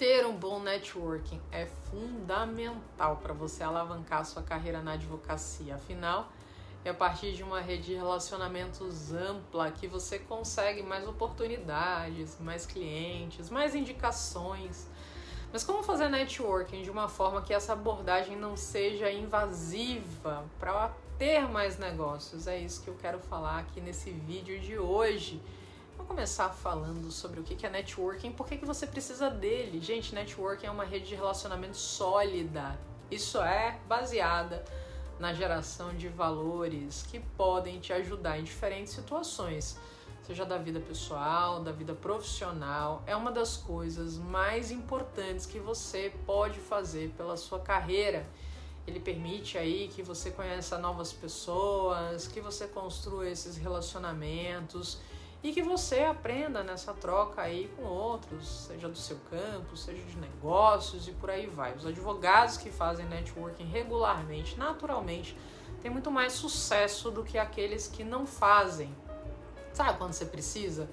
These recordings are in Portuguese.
Ter um bom networking é fundamental para você alavancar sua carreira na advocacia. Afinal, é a partir de uma rede de relacionamentos ampla que você consegue mais oportunidades, mais clientes, mais indicações. Mas como fazer networking de uma forma que essa abordagem não seja invasiva para ter mais negócios? É isso que eu quero falar aqui nesse vídeo de hoje. Vou começar falando sobre o que é networking por que você precisa dele. Gente, networking é uma rede de relacionamento sólida. Isso é baseada na geração de valores que podem te ajudar em diferentes situações, seja da vida pessoal, da vida profissional. É uma das coisas mais importantes que você pode fazer pela sua carreira. Ele permite aí que você conheça novas pessoas, que você construa esses relacionamentos e que você aprenda nessa troca aí com outros, seja do seu campo, seja de negócios e por aí vai. Os advogados que fazem networking regularmente, naturalmente, têm muito mais sucesso do que aqueles que não fazem. Sabe quando você precisa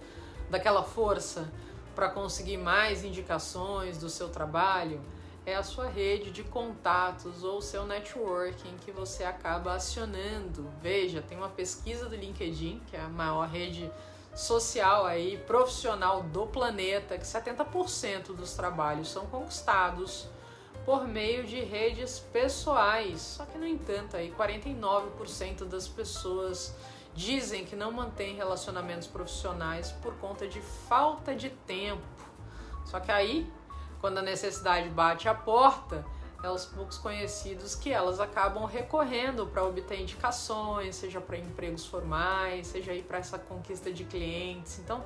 daquela força para conseguir mais indicações do seu trabalho? É a sua rede de contatos ou seu networking que você acaba acionando. Veja, tem uma pesquisa do LinkedIn, que é a maior rede social aí, profissional do planeta, que 70% dos trabalhos são conquistados por meio de redes pessoais. Só que, no entanto, aí 49% das pessoas dizem que não mantêm relacionamentos profissionais por conta de falta de tempo. Só que aí, quando a necessidade bate a porta, é os poucos conhecidos que elas acabam recorrendo para obter indicações, seja para empregos formais, seja aí para essa conquista de clientes. Então,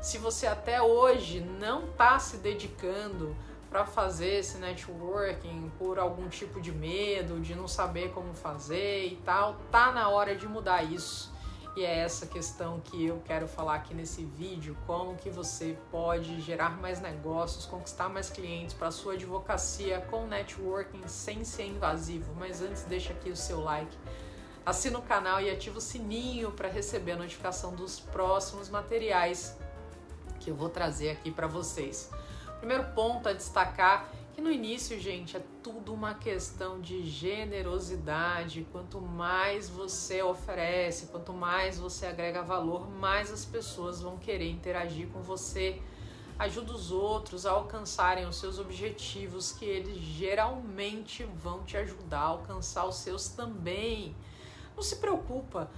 se você até hoje não está se dedicando para fazer esse networking por algum tipo de medo, de não saber como fazer e tal, tá na hora de mudar isso. É essa questão que eu quero falar aqui nesse vídeo, como que você pode gerar mais negócios, conquistar mais clientes para sua advocacia com networking sem ser invasivo. Mas antes deixa aqui o seu like, assina o canal e ativa o sininho para receber a notificação dos próximos materiais que eu vou trazer aqui para vocês. Primeiro ponto a destacar que no início, gente, é tudo uma questão de generosidade. Quanto mais você oferece, quanto mais você agrega valor, mais as pessoas vão querer interagir com você. Ajuda os outros a alcançarem os seus objetivos, que eles geralmente vão te ajudar a alcançar os seus também. Não se preocupa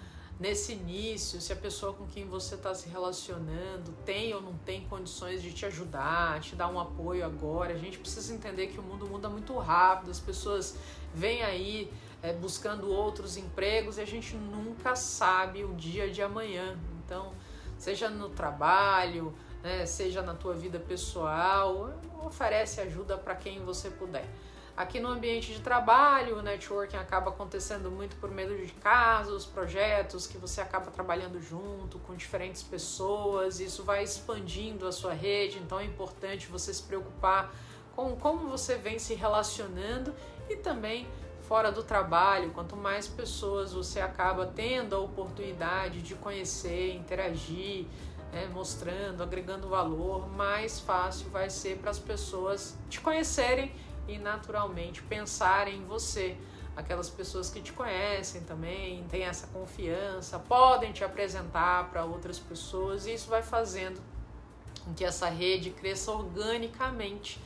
nesse início, se a pessoa com quem você está se relacionando tem ou não tem condições de te ajudar, te dar um apoio agora. A gente precisa entender que o mundo muda muito rápido, as pessoas vêm aí é, buscando outros empregos e a gente nunca sabe o dia de amanhã. Então, seja no trabalho, né, seja na tua vida pessoal, oferece ajuda para quem você puder. Aqui no ambiente de trabalho, o networking acaba acontecendo muito por meio de casos, projetos que você acaba trabalhando junto com diferentes pessoas, isso vai expandindo a sua rede, então é importante você se preocupar com como você vem se relacionando e também fora do trabalho, quanto mais pessoas você acaba tendo a oportunidade de conhecer, interagir, né, mostrando, agregando valor, mais fácil vai ser para as pessoas te conhecerem e naturalmente pensar em você. Aquelas pessoas que te conhecem também, têm essa confiança, podem te apresentar para outras pessoas e isso vai fazendo com que essa rede cresça organicamente,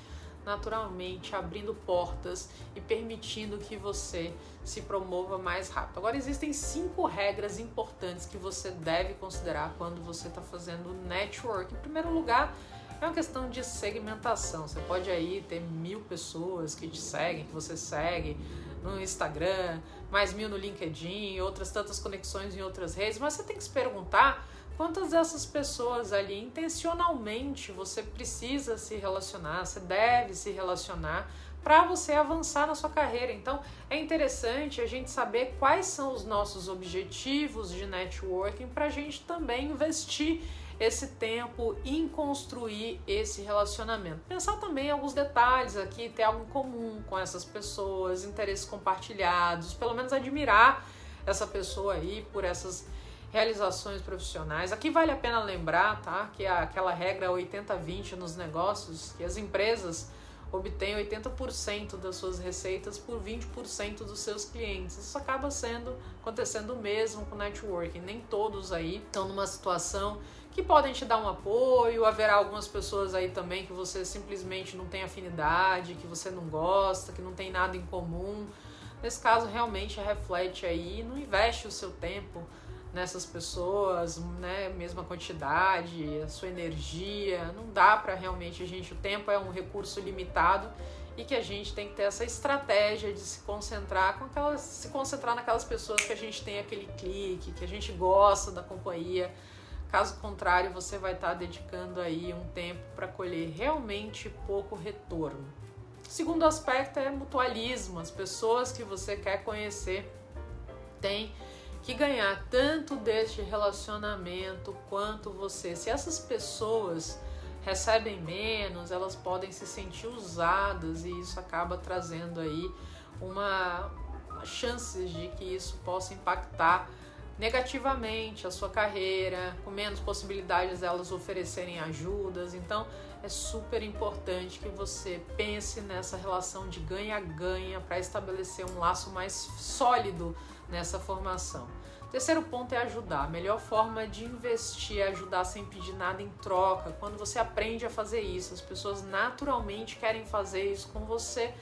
naturalmente, abrindo portas e permitindo que você se promova mais rápido. Agora, existem cinco regras importantes que você deve considerar quando você está fazendo network. Em primeiro lugar, é uma questão de segmentação. Você pode aí ter mil pessoas que te seguem, que você segue no Instagram, mais mil no LinkedIn, outras tantas conexões em outras redes, mas você tem que se perguntar quantas dessas pessoas ali intencionalmente você precisa se relacionar, você deve se relacionar para você avançar na sua carreira. Então, é interessante a gente saber quais são os nossos objetivos de networking para a gente também investir esse tempo em construir esse relacionamento. Pensar também em alguns detalhes aqui, ter algo em comum com essas pessoas, interesses compartilhados, pelo menos admirar essa pessoa aí por essas realizações profissionais. Aqui vale a pena lembrar, tá, que é aquela regra 80-20 nos negócios, que as empresas obtêm 80% das suas receitas por 20% dos seus clientes. Isso acaba sendo acontecendo mesmo com networking. Nem todos aí estão numa situação que podem te dar um apoio, haverá algumas pessoas aí também que você simplesmente não tem afinidade, que você não gosta, que não tem nada em comum. Nesse caso, realmente reflete aí, não investe o seu tempo nessas pessoas, né, mesma quantidade, a sua energia, não dá para realmente a gente, o tempo é um recurso limitado e que a gente tem que ter essa estratégia de se concentrar com aquelas, se concentrar naquelas pessoas que a gente tem aquele clique, que a gente gosta da companhia. Caso contrário, você vai estar tá dedicando aí um tempo para colher realmente pouco retorno. Segundo aspecto é mutualismo. As pessoas que você quer conhecer têm que ganhar tanto deste relacionamento quanto você. Se essas pessoas recebem menos, elas podem se sentir usadas e isso acaba trazendo aí uma, chances de que isso possa impactar negativamente a sua carreira, com menos possibilidades delas oferecerem ajudas. Então, é super importante que você pense nessa relação de ganha-ganha para estabelecer um laço mais sólido nessa formação. Terceiro ponto é ajudar. A melhor forma de investir é ajudar sem pedir nada em troca. Quando você aprende a fazer isso, as pessoas naturalmente querem fazer isso com você.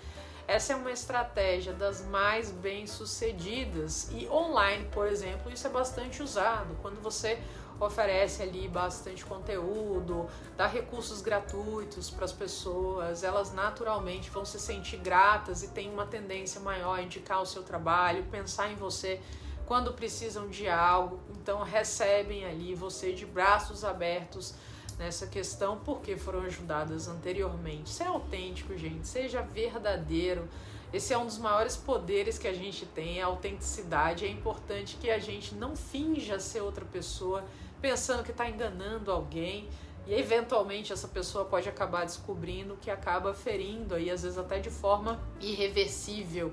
Essa é uma estratégia das mais bem sucedidas e online, por exemplo, isso é bastante usado. Quando você oferece ali bastante conteúdo, dá recursos gratuitos para as pessoas, elas naturalmente vão se sentir gratas e têm uma tendência maior a indicar o seu trabalho, pensar em você quando precisam de algo, então recebem ali você de braços abertos nessa questão porque foram ajudadas anteriormente. Seja autêntico, gente, seja verdadeiro. Esse é um dos maiores poderes que a gente tem, a autenticidade. É importante que a gente não finja ser outra pessoa pensando que está enganando alguém. E eventualmente essa pessoa pode acabar descobrindo que acaba ferindo aí, às vezes até de forma irreversível,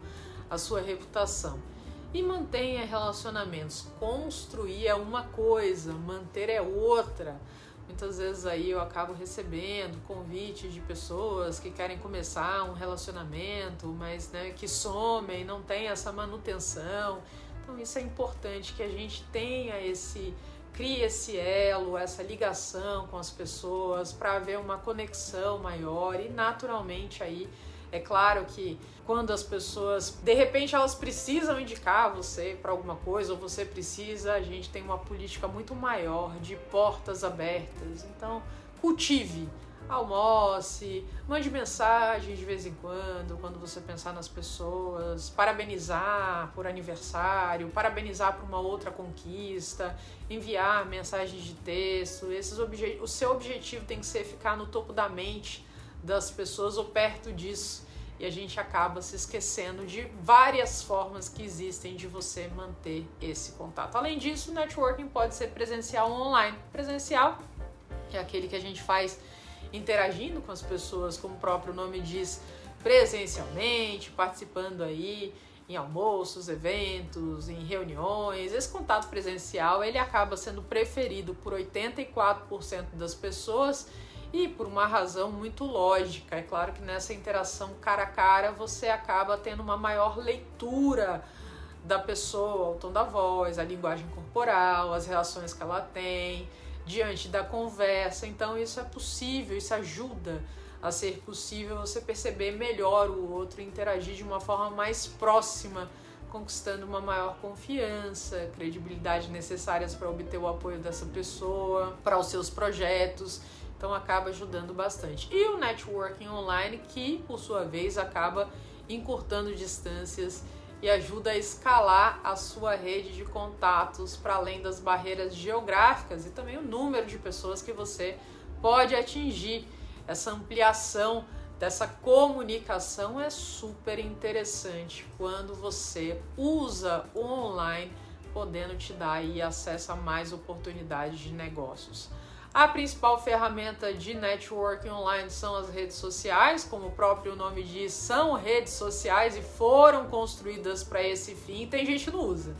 a sua reputação e mantenha relacionamentos. Construir é uma coisa, manter é outra. Muitas vezes aí eu acabo recebendo convites de pessoas que querem começar um relacionamento, mas né, que somem, não tem essa manutenção. Então isso é importante que a gente tenha esse crie esse elo, essa ligação com as pessoas para haver uma conexão maior e naturalmente aí é claro que quando as pessoas, de repente, elas precisam indicar você para alguma coisa, ou você precisa, a gente tem uma política muito maior de portas abertas. Então, cultive, almoce, mande mensagem de vez em quando, quando você pensar nas pessoas, parabenizar por aniversário, parabenizar por uma outra conquista, enviar mensagens de texto. Esses obje o seu objetivo tem que ser ficar no topo da mente das pessoas ou perto disso. E a gente acaba se esquecendo de várias formas que existem de você manter esse contato. Além disso, o networking pode ser presencial ou online. Presencial é aquele que a gente faz interagindo com as pessoas, como o próprio nome diz, presencialmente, participando aí em almoços, eventos, em reuniões. Esse contato presencial ele acaba sendo preferido por 84% das pessoas e por uma razão muito lógica. É claro que nessa interação cara a cara você acaba tendo uma maior leitura da pessoa, o tom da voz, a linguagem corporal, as reações que ela tem diante da conversa. Então isso é possível, isso ajuda a ser possível você perceber melhor o outro, interagir de uma forma mais próxima, conquistando uma maior confiança, credibilidade necessárias para obter o apoio dessa pessoa, para os seus projetos. Então acaba ajudando bastante. E o networking online, que por sua vez acaba encurtando distâncias e ajuda a escalar a sua rede de contatos para além das barreiras geográficas e também o número de pessoas que você pode atingir. Essa ampliação dessa comunicação é super interessante quando você usa o online, podendo te dar aí acesso a mais oportunidades de negócios. A principal ferramenta de networking online são as redes sociais, como o próprio nome diz, são redes sociais e foram construídas para esse fim. Tem gente que não usa.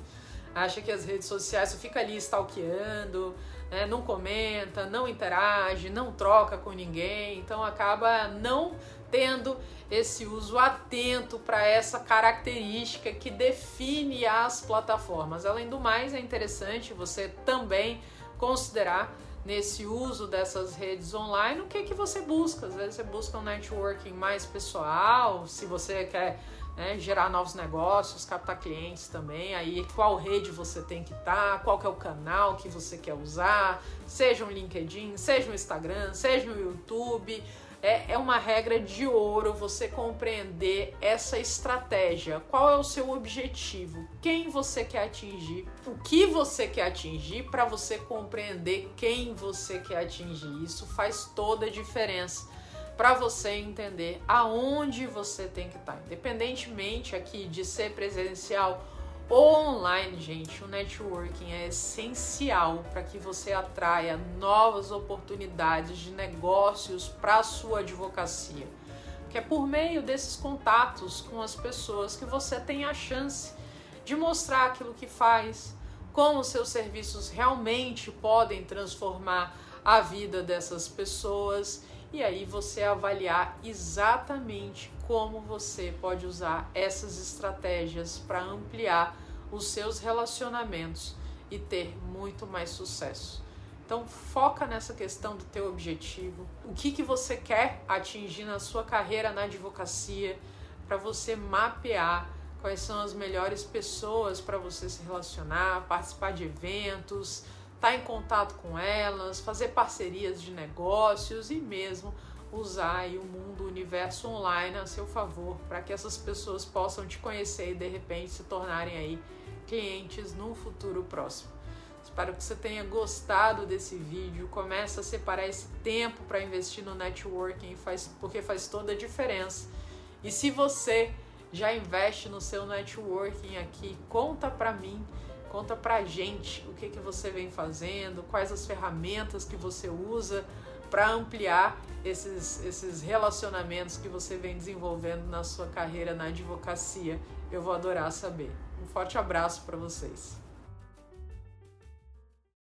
acha que as redes sociais você fica ali stalkeando, né, não comenta, não interage, não troca com ninguém, então acaba não tendo esse uso atento para essa característica que define as plataformas. Além do mais, é interessante você também considerar nesse uso dessas redes online o que que você busca. Às vezes você busca um networking mais pessoal, se você quer né, gerar novos negócios, captar clientes também. Aí qual rede você tem que estar, tá, qual que é o canal que você quer usar, seja um LinkedIn, seja um Instagram, seja um YouTube. É, é uma regra de ouro você compreender essa estratégia. Qual é o seu objetivo? Quem você quer atingir? O que você quer atingir para você compreender quem você quer atingir. Isso faz toda a diferença para você entender aonde você tem que estar. Tá. Independentemente aqui de ser presencial online, gente, o networking é essencial para que você atraia novas oportunidades de negócios para a sua advocacia. Que é por meio desses contatos com as pessoas que você tem a chance de mostrar aquilo que faz, como seus serviços realmente podem transformar a vida dessas pessoas e aí você avaliar exatamente como você pode usar essas estratégias para ampliar os seus relacionamentos e ter muito mais sucesso. Então foca nessa questão do teu objetivo, o que, que você quer atingir na sua carreira na advocacia, para você mapear quais são as melhores pessoas para você se relacionar, participar de eventos, estar tá em contato com elas, fazer parcerias de negócios e mesmo usar o mundo, o universo online a seu favor para que essas pessoas possam te conhecer e de repente se tornarem aí clientes no futuro próximo. Espero que você tenha gostado desse vídeo. Começa a separar esse tempo para investir no networking, faz, porque faz toda a diferença. E se você já investe no seu networking aqui, conta para mim Conta pra gente o que, que você vem fazendo, quais as ferramentas que você usa para ampliar esses, esses relacionamentos que você vem desenvolvendo na sua carreira na advocacia. Eu vou adorar saber. Um forte abraço para vocês.